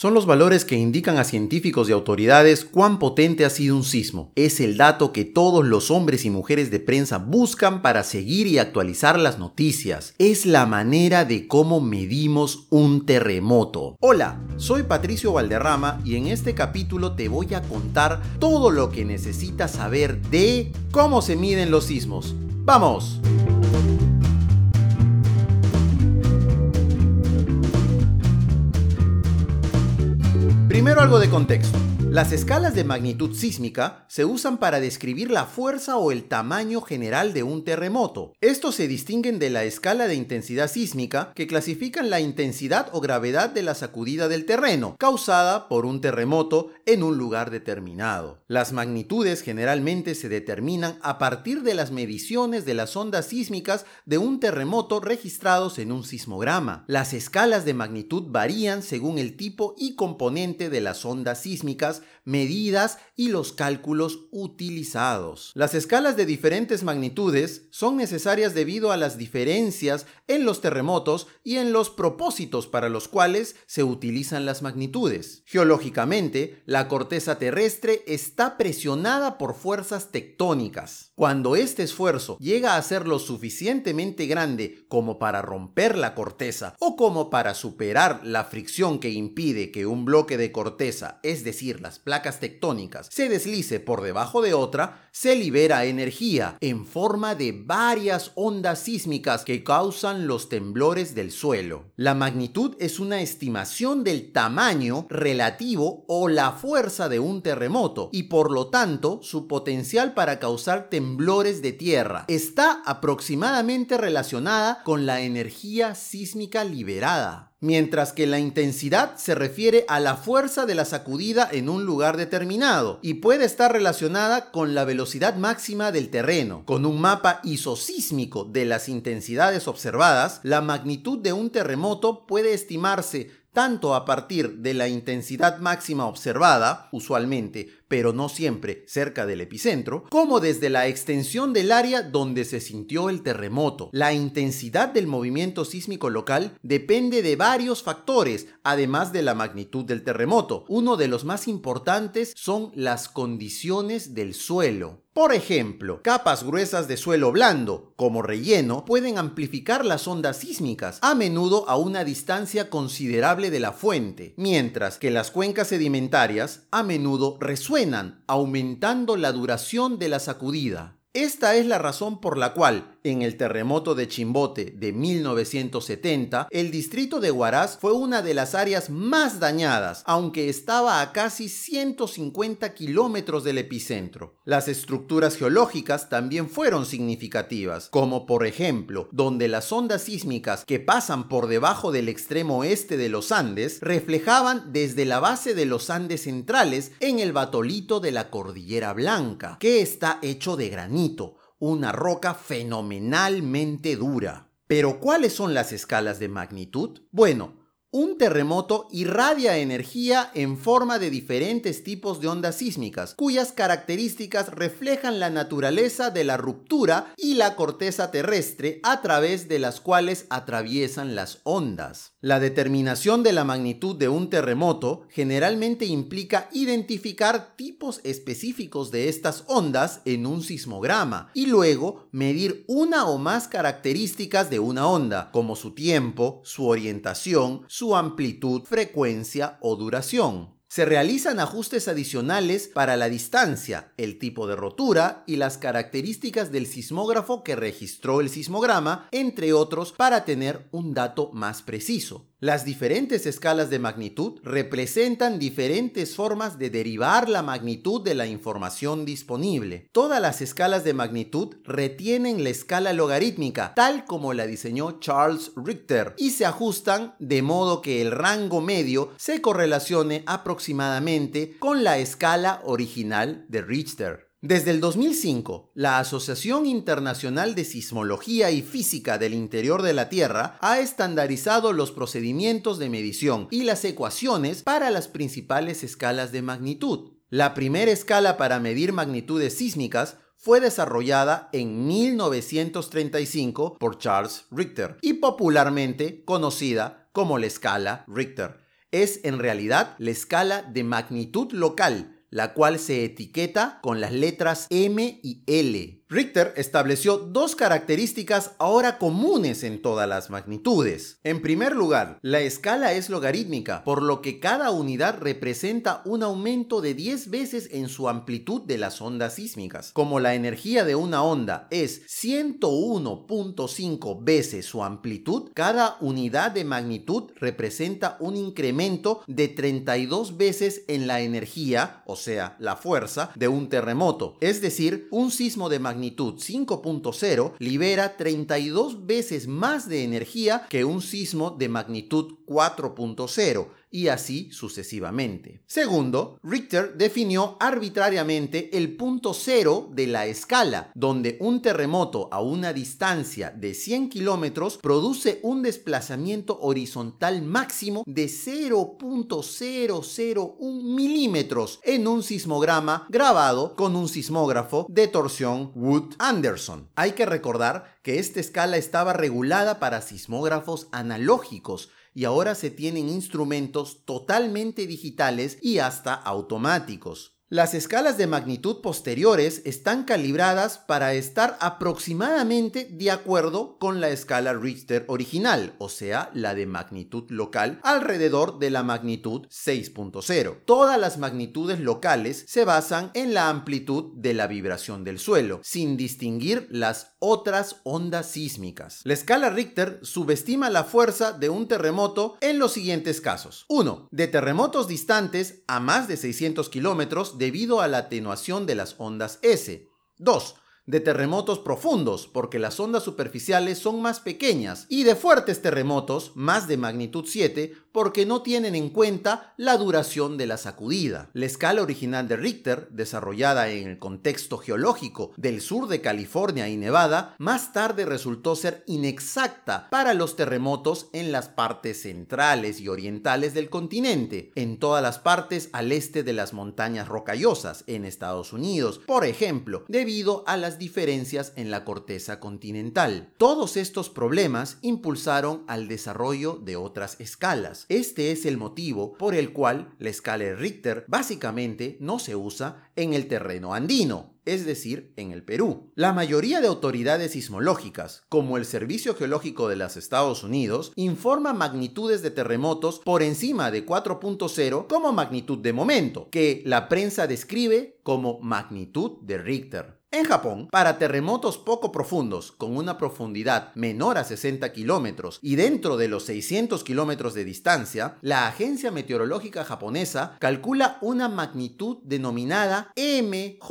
Son los valores que indican a científicos y autoridades cuán potente ha sido un sismo. Es el dato que todos los hombres y mujeres de prensa buscan para seguir y actualizar las noticias. Es la manera de cómo medimos un terremoto. Hola, soy Patricio Valderrama y en este capítulo te voy a contar todo lo que necesitas saber de cómo se miden los sismos. ¡Vamos! Primero algo de contexto. Las escalas de magnitud sísmica se usan para describir la fuerza o el tamaño general de un terremoto. Estos se distinguen de la escala de intensidad sísmica que clasifican la intensidad o gravedad de la sacudida del terreno, causada por un terremoto en un lugar determinado. Las magnitudes generalmente se determinan a partir de las mediciones de las ondas sísmicas de un terremoto registrados en un sismograma. Las escalas de magnitud varían según el tipo y componente de las ondas sísmicas podcast medidas y los cálculos utilizados. Las escalas de diferentes magnitudes son necesarias debido a las diferencias en los terremotos y en los propósitos para los cuales se utilizan las magnitudes. Geológicamente, la corteza terrestre está presionada por fuerzas tectónicas. Cuando este esfuerzo llega a ser lo suficientemente grande como para romper la corteza o como para superar la fricción que impide que un bloque de corteza, es decir, las placas tectónicas, se deslice por debajo de otra, se libera energía en forma de varias ondas sísmicas que causan los temblores del suelo. La magnitud es una estimación del tamaño relativo o la fuerza de un terremoto y por lo tanto su potencial para causar temblores de tierra. Está aproximadamente relacionada con la energía sísmica liberada mientras que la intensidad se refiere a la fuerza de la sacudida en un lugar determinado y puede estar relacionada con la velocidad máxima del terreno. Con un mapa isosísmico de las intensidades observadas, la magnitud de un terremoto puede estimarse tanto a partir de la intensidad máxima observada, usualmente pero no siempre cerca del epicentro, como desde la extensión del área donde se sintió el terremoto. La intensidad del movimiento sísmico local depende de varios factores, además de la magnitud del terremoto. Uno de los más importantes son las condiciones del suelo. Por ejemplo, capas gruesas de suelo blando, como relleno, pueden amplificar las ondas sísmicas, a menudo a una distancia considerable de la fuente, mientras que las cuencas sedimentarias a menudo aumentando la duración de la sacudida. Esta es la razón por la cual en el terremoto de Chimbote de 1970, el distrito de Huaraz fue una de las áreas más dañadas, aunque estaba a casi 150 kilómetros del epicentro. Las estructuras geológicas también fueron significativas, como por ejemplo, donde las ondas sísmicas que pasan por debajo del extremo oeste de los Andes reflejaban desde la base de los Andes centrales en el batolito de la Cordillera Blanca, que está hecho de granito una roca fenomenalmente dura. Pero ¿cuáles son las escalas de magnitud? Bueno, un terremoto irradia energía en forma de diferentes tipos de ondas sísmicas, cuyas características reflejan la naturaleza de la ruptura y la corteza terrestre a través de las cuales atraviesan las ondas. La determinación de la magnitud de un terremoto generalmente implica identificar tipos específicos de estas ondas en un sismograma y luego medir una o más características de una onda, como su tiempo, su orientación, su amplitud, frecuencia o duración. Se realizan ajustes adicionales para la distancia, el tipo de rotura y las características del sismógrafo que registró el sismograma, entre otros, para tener un dato más preciso. Las diferentes escalas de magnitud representan diferentes formas de derivar la magnitud de la información disponible. Todas las escalas de magnitud retienen la escala logarítmica, tal como la diseñó Charles Richter, y se ajustan de modo que el rango medio se correlacione aproximadamente con la escala original de Richter. Desde el 2005, la Asociación Internacional de Sismología y Física del Interior de la Tierra ha estandarizado los procedimientos de medición y las ecuaciones para las principales escalas de magnitud. La primera escala para medir magnitudes sísmicas fue desarrollada en 1935 por Charles Richter y popularmente conocida como la escala Richter. es en realidad la escala de magnitud local, la cual se etiqueta con las letras M y L. Richter estableció dos características ahora comunes en todas las magnitudes. En primer lugar, la escala es logarítmica, por lo que cada unidad representa un aumento de 10 veces en su amplitud de las ondas sísmicas. Como la energía de una onda es 101.5 veces su amplitud, cada unidad de magnitud representa un incremento de 32 veces en la energía, o sea, la fuerza, de un terremoto. Es decir, un sismo de magnitud magnitud 5.0 libera 32 veces más de energía que un sismo de magnitud 4.0 y así sucesivamente. Segundo, Richter definió arbitrariamente el punto cero de la escala, donde un terremoto a una distancia de 100 kilómetros produce un desplazamiento horizontal máximo de 0.001 milímetros en un sismograma grabado con un sismógrafo de torsión Wood Anderson. Hay que recordar que esta escala estaba regulada para sismógrafos analógicos, y ahora se tienen instrumentos totalmente digitales y hasta automáticos. Las escalas de magnitud posteriores están calibradas para estar aproximadamente de acuerdo con la escala Richter original, o sea, la de magnitud local, alrededor de la magnitud 6.0. Todas las magnitudes locales se basan en la amplitud de la vibración del suelo, sin distinguir las otras ondas sísmicas. La escala Richter subestima la fuerza de un terremoto en los siguientes casos. 1. De terremotos distantes a más de 600 kilómetros debido a la atenuación de las ondas S. 2 de terremotos profundos, porque las ondas superficiales son más pequeñas, y de fuertes terremotos, más de magnitud 7, porque no tienen en cuenta la duración de la sacudida. La escala original de Richter, desarrollada en el contexto geológico del sur de California y Nevada, más tarde resultó ser inexacta para los terremotos en las partes centrales y orientales del continente, en todas las partes al este de las montañas rocallosas en Estados Unidos, por ejemplo, debido a las diferencias en la corteza continental. Todos estos problemas impulsaron al desarrollo de otras escalas. Este es el motivo por el cual la escala de Richter básicamente no se usa en el terreno andino, es decir, en el Perú. La mayoría de autoridades sismológicas, como el Servicio Geológico de los Estados Unidos, informa magnitudes de terremotos por encima de 4.0 como magnitud de momento, que la prensa describe como magnitud de Richter. En Japón, para terremotos poco profundos, con una profundidad menor a 60 kilómetros y dentro de los 600 kilómetros de distancia, la Agencia Meteorológica Japonesa calcula una magnitud denominada MJMA,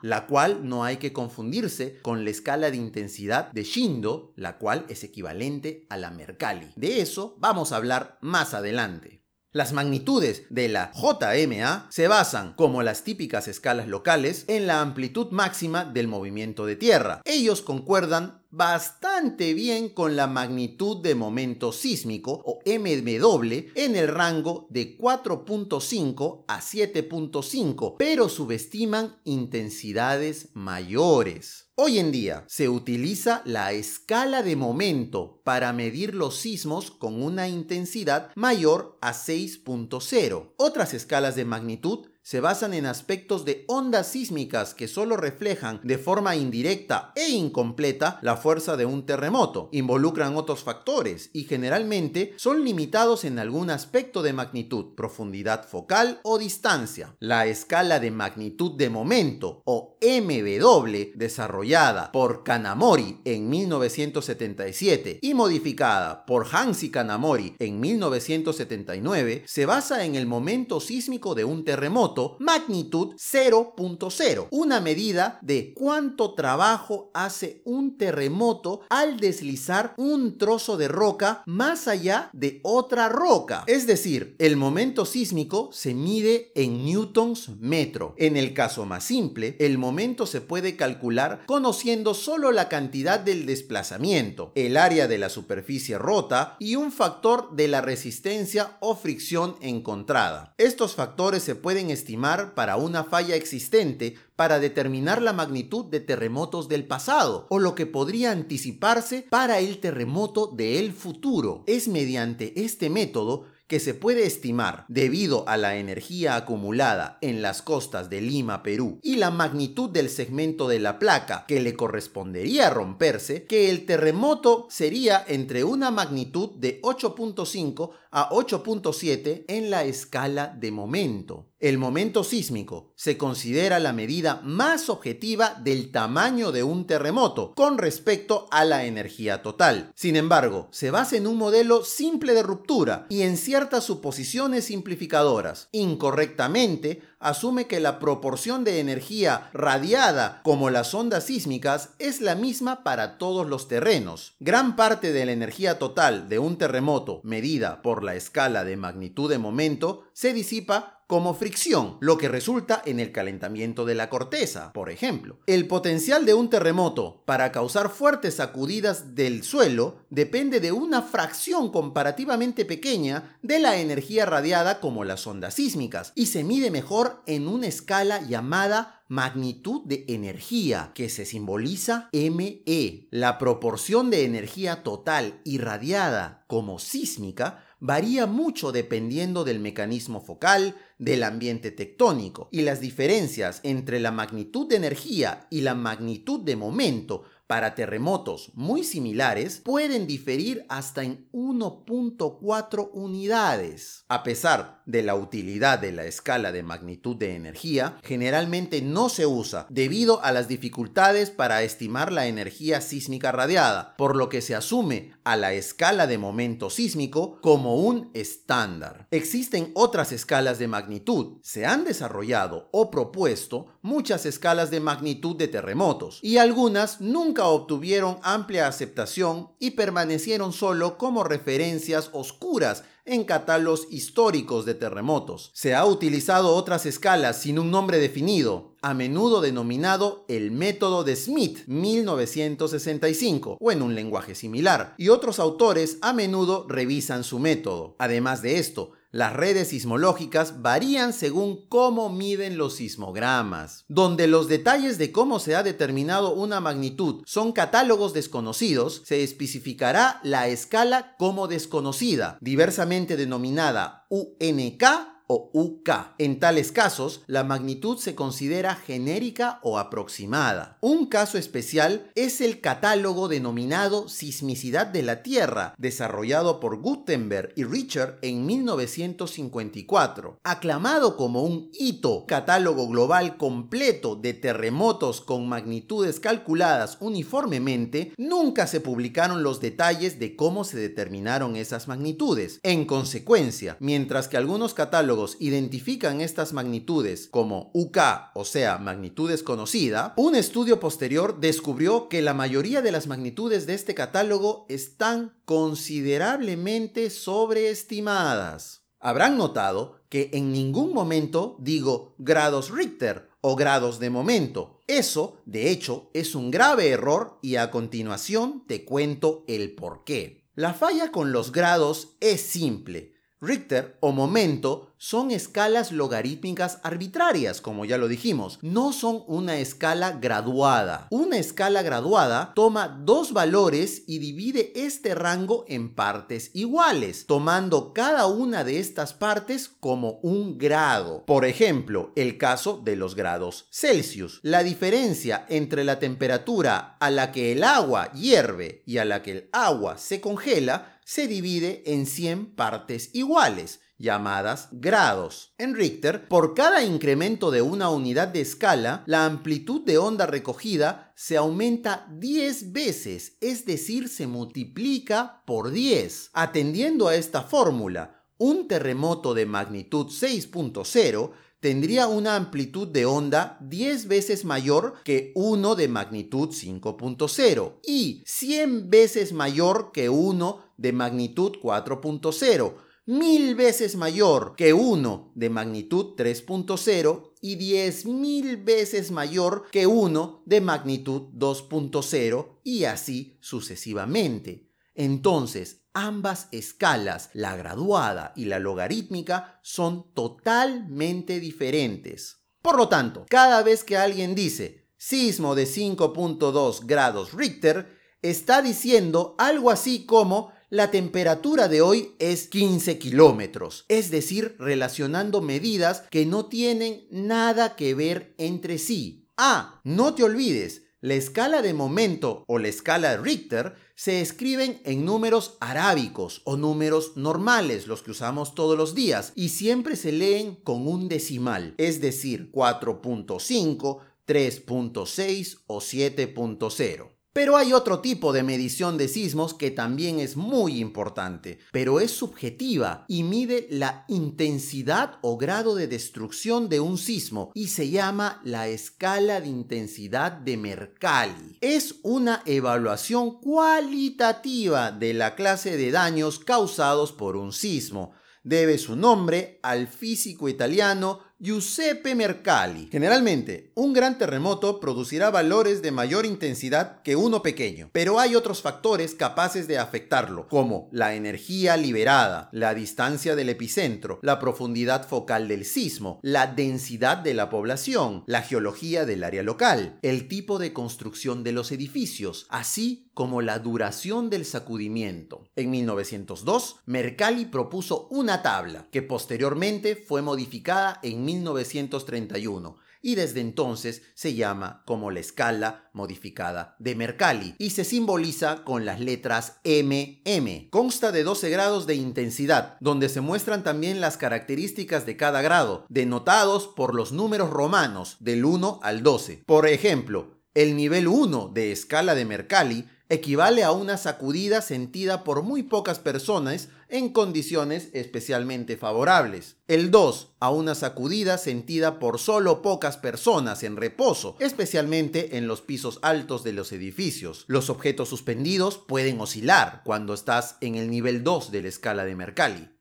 la cual no hay que confundirse con la escala de intensidad de Shindo, la cual es equivalente a la Mercalli. De eso vamos a hablar más adelante. Las magnitudes de la JMA se basan, como las típicas escalas locales, en la amplitud máxima del movimiento de tierra. Ellos concuerdan bastante bien con la magnitud de momento sísmico o MW en el rango de 4.5 a 7.5, pero subestiman intensidades mayores. Hoy en día se utiliza la escala de momento para medir los sismos con una intensidad mayor a 6.0. Otras escalas de magnitud se basan en aspectos de ondas sísmicas que solo reflejan de forma indirecta e incompleta la fuerza de un terremoto. Involucran otros factores y generalmente son limitados en algún aspecto de magnitud, profundidad focal o distancia. La escala de magnitud de momento o MW desarrollada por Kanamori en 1977 y modificada por Hansi Kanamori en 1979 se basa en el momento sísmico de un terremoto magnitud 0.0, una medida de cuánto trabajo hace un terremoto al deslizar un trozo de roca más allá de otra roca. Es decir, el momento sísmico se mide en newtons metro. En el caso más simple, el momento se puede calcular conociendo solo la cantidad del desplazamiento, el área de la superficie rota y un factor de la resistencia o fricción encontrada. Estos factores se pueden estimar para una falla existente para determinar la magnitud de terremotos del pasado o lo que podría anticiparse para el terremoto del futuro. Es mediante este método que se puede estimar debido a la energía acumulada en las costas de Lima, Perú, y la magnitud del segmento de la placa que le correspondería romperse, que el terremoto sería entre una magnitud de 8.5 a 8.7 en la escala de momento. El momento sísmico se considera la medida más objetiva del tamaño de un terremoto con respecto a la energía total. Sin embargo, se basa en un modelo simple de ruptura y en ciertas suposiciones simplificadoras. Incorrectamente, asume que la proporción de energía radiada como las ondas sísmicas es la misma para todos los terrenos. Gran parte de la energía total de un terremoto medida por la escala de magnitud de momento se disipa como fricción, lo que resulta en el calentamiento de la corteza, por ejemplo. El potencial de un terremoto para causar fuertes sacudidas del suelo depende de una fracción comparativamente pequeña de la energía radiada como las ondas sísmicas y se mide mejor en una escala llamada magnitud de energía, que se simboliza ME. La proporción de energía total irradiada como sísmica varía mucho dependiendo del mecanismo focal, del ambiente tectónico, y las diferencias entre la magnitud de energía y la magnitud de momento para terremotos muy similares pueden diferir hasta en 1.4 unidades. A pesar de la utilidad de la escala de magnitud de energía, generalmente no se usa debido a las dificultades para estimar la energía sísmica radiada, por lo que se asume a la escala de momento sísmico como un estándar. Existen otras escalas de magnitud. Se han desarrollado o propuesto muchas escalas de magnitud de terremotos y algunas nunca obtuvieron amplia aceptación y permanecieron solo como referencias oscuras en catálogos históricos de terremotos. Se ha utilizado otras escalas sin un nombre definido, a menudo denominado el método de Smith 1965 o en un lenguaje similar, y otros autores a menudo revisan su método. Además de esto, las redes sismológicas varían según cómo miden los sismogramas. Donde los detalles de cómo se ha determinado una magnitud son catálogos desconocidos, se especificará la escala como desconocida, diversamente denominada UNK o UK. En tales casos, la magnitud se considera genérica o aproximada. Un caso especial es el catálogo denominado Sismicidad de la Tierra, desarrollado por Gutenberg y Richard en 1954. Aclamado como un hito, catálogo global completo de terremotos con magnitudes calculadas uniformemente, nunca se publicaron los detalles de cómo se determinaron esas magnitudes. En consecuencia, mientras que algunos catálogos identifican estas magnitudes como UK, o sea, magnitud desconocida, un estudio posterior descubrió que la mayoría de las magnitudes de este catálogo están considerablemente sobreestimadas. Habrán notado que en ningún momento digo grados Richter o grados de momento. Eso, de hecho, es un grave error y a continuación te cuento el por qué. La falla con los grados es simple. Richter o momento son escalas logarítmicas arbitrarias, como ya lo dijimos, no son una escala graduada. Una escala graduada toma dos valores y divide este rango en partes iguales, tomando cada una de estas partes como un grado. Por ejemplo, el caso de los grados Celsius. La diferencia entre la temperatura a la que el agua hierve y a la que el agua se congela se divide en 100 partes iguales, llamadas grados. En Richter, por cada incremento de una unidad de escala, la amplitud de onda recogida se aumenta 10 veces, es decir, se multiplica por 10. Atendiendo a esta fórmula, un terremoto de magnitud 6.0 tendría una amplitud de onda 10 veces mayor que uno de magnitud 5.0 y 100 veces mayor que uno de magnitud 4.0, mil veces mayor que uno de magnitud 3.0 y 10.000 veces mayor que uno de magnitud 2.0 y así sucesivamente. Entonces, ambas escalas, la graduada y la logarítmica, son totalmente diferentes. Por lo tanto, cada vez que alguien dice sismo de 5.2 grados Richter, está diciendo algo así como La temperatura de hoy es 15 kilómetros, es decir, relacionando medidas que no tienen nada que ver entre sí. Ah, no te olvides, la escala de momento o la escala Richter se escriben en números arábicos o números normales, los que usamos todos los días, y siempre se leen con un decimal, es decir, 4.5, 3.6 o 7.0. Pero hay otro tipo de medición de sismos que también es muy importante, pero es subjetiva y mide la intensidad o grado de destrucción de un sismo y se llama la escala de intensidad de Mercalli. Es una evaluación cualitativa de la clase de daños causados por un sismo. Debe su nombre al físico italiano Giuseppe Mercalli. Generalmente, un gran terremoto producirá valores de mayor intensidad que uno pequeño, pero hay otros factores capaces de afectarlo, como la energía liberada, la distancia del epicentro, la profundidad focal del sismo, la densidad de la población, la geología del área local, el tipo de construcción de los edificios, así como la duración del sacudimiento. En 1902, Mercalli propuso una tabla que posteriormente fue modificada en 1931 y desde entonces se llama como la escala modificada de Mercalli y se simboliza con las letras MM. Consta de 12 grados de intensidad, donde se muestran también las características de cada grado, denotados por los números romanos del 1 al 12. Por ejemplo, el nivel 1 de escala de Mercalli equivale a una sacudida sentida por muy pocas personas en condiciones especialmente favorables. El 2, a una sacudida sentida por solo pocas personas en reposo, especialmente en los pisos altos de los edificios. Los objetos suspendidos pueden oscilar cuando estás en el nivel 2 de la escala de Mercalli.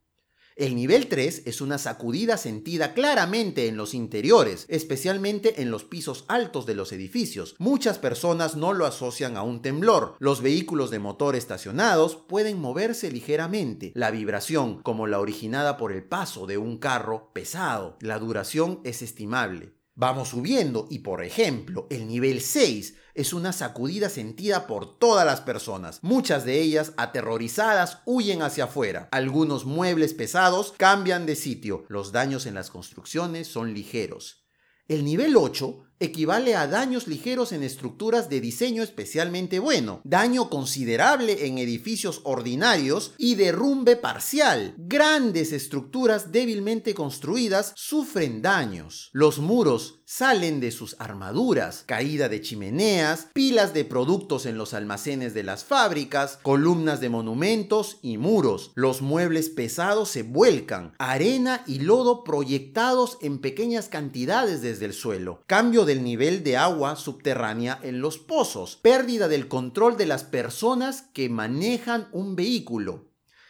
El nivel 3 es una sacudida sentida claramente en los interiores, especialmente en los pisos altos de los edificios. Muchas personas no lo asocian a un temblor. Los vehículos de motor estacionados pueden moverse ligeramente. La vibración, como la originada por el paso de un carro pesado. La duración es estimable. Vamos subiendo y por ejemplo el nivel 6 es una sacudida sentida por todas las personas. Muchas de ellas aterrorizadas huyen hacia afuera. Algunos muebles pesados cambian de sitio. Los daños en las construcciones son ligeros. El nivel 8 equivale a daños ligeros en estructuras de diseño especialmente bueno, daño considerable en edificios ordinarios y derrumbe parcial. Grandes estructuras débilmente construidas sufren daños. Los muros salen de sus armaduras, caída de chimeneas, pilas de productos en los almacenes de las fábricas, columnas de monumentos y muros. Los muebles pesados se vuelcan, arena y lodo proyectados en pequeñas cantidades desde el suelo. Cambio del nivel de agua subterránea en los pozos, pérdida del control de las personas que manejan un vehículo.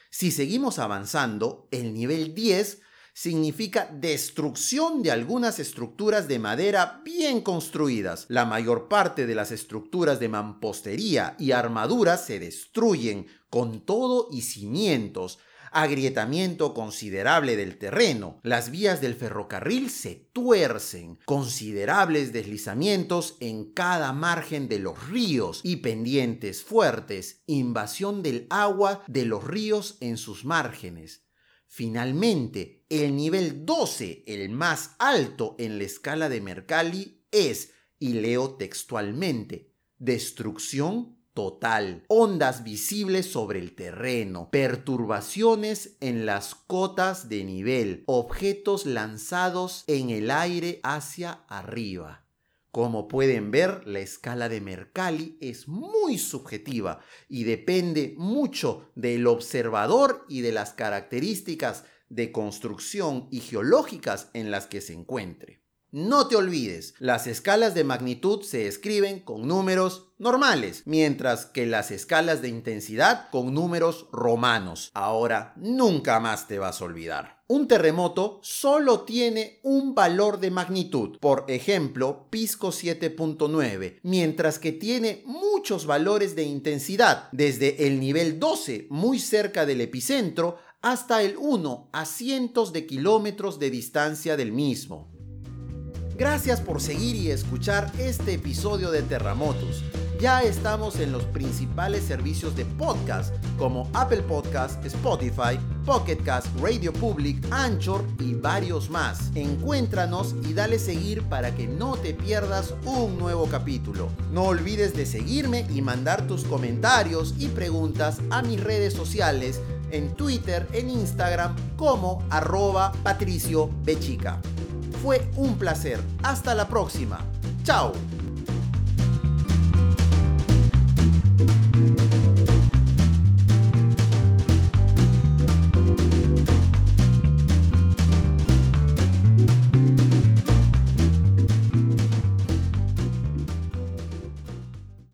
Si seguimos avanzando, el nivel 10 significa destrucción de algunas estructuras de madera bien construidas. La mayor parte de las estructuras de mampostería y armaduras se destruyen con todo y cimientos, agrietamiento considerable del terreno, las vías del ferrocarril se tuercen, considerables deslizamientos en cada margen de los ríos y pendientes fuertes, invasión del agua de los ríos en sus márgenes. Finalmente, el nivel 12, el más alto en la escala de Mercalli, es, y leo textualmente, destrucción total, ondas visibles sobre el terreno, perturbaciones en las cotas de nivel, objetos lanzados en el aire hacia arriba. Como pueden ver, la escala de Mercalli es muy subjetiva y depende mucho del observador y de las características de construcción y geológicas en las que se encuentre. No te olvides, las escalas de magnitud se escriben con números normales, mientras que las escalas de intensidad con números romanos. Ahora nunca más te vas a olvidar. Un terremoto solo tiene un valor de magnitud, por ejemplo, Pisco 7.9, mientras que tiene muchos valores de intensidad, desde el nivel 12, muy cerca del epicentro, hasta el 1 a cientos de kilómetros de distancia del mismo. Gracias por seguir y escuchar este episodio de Terremotos. Ya estamos en los principales servicios de podcast como Apple Podcast, Spotify, Pocket Cast, Radio Public, Anchor y varios más. Encuéntranos y dale seguir para que no te pierdas un nuevo capítulo. No olvides de seguirme y mandar tus comentarios y preguntas a mis redes sociales en Twitter, en Instagram como arroba patricio bechica. Fue un placer. Hasta la próxima. Chao.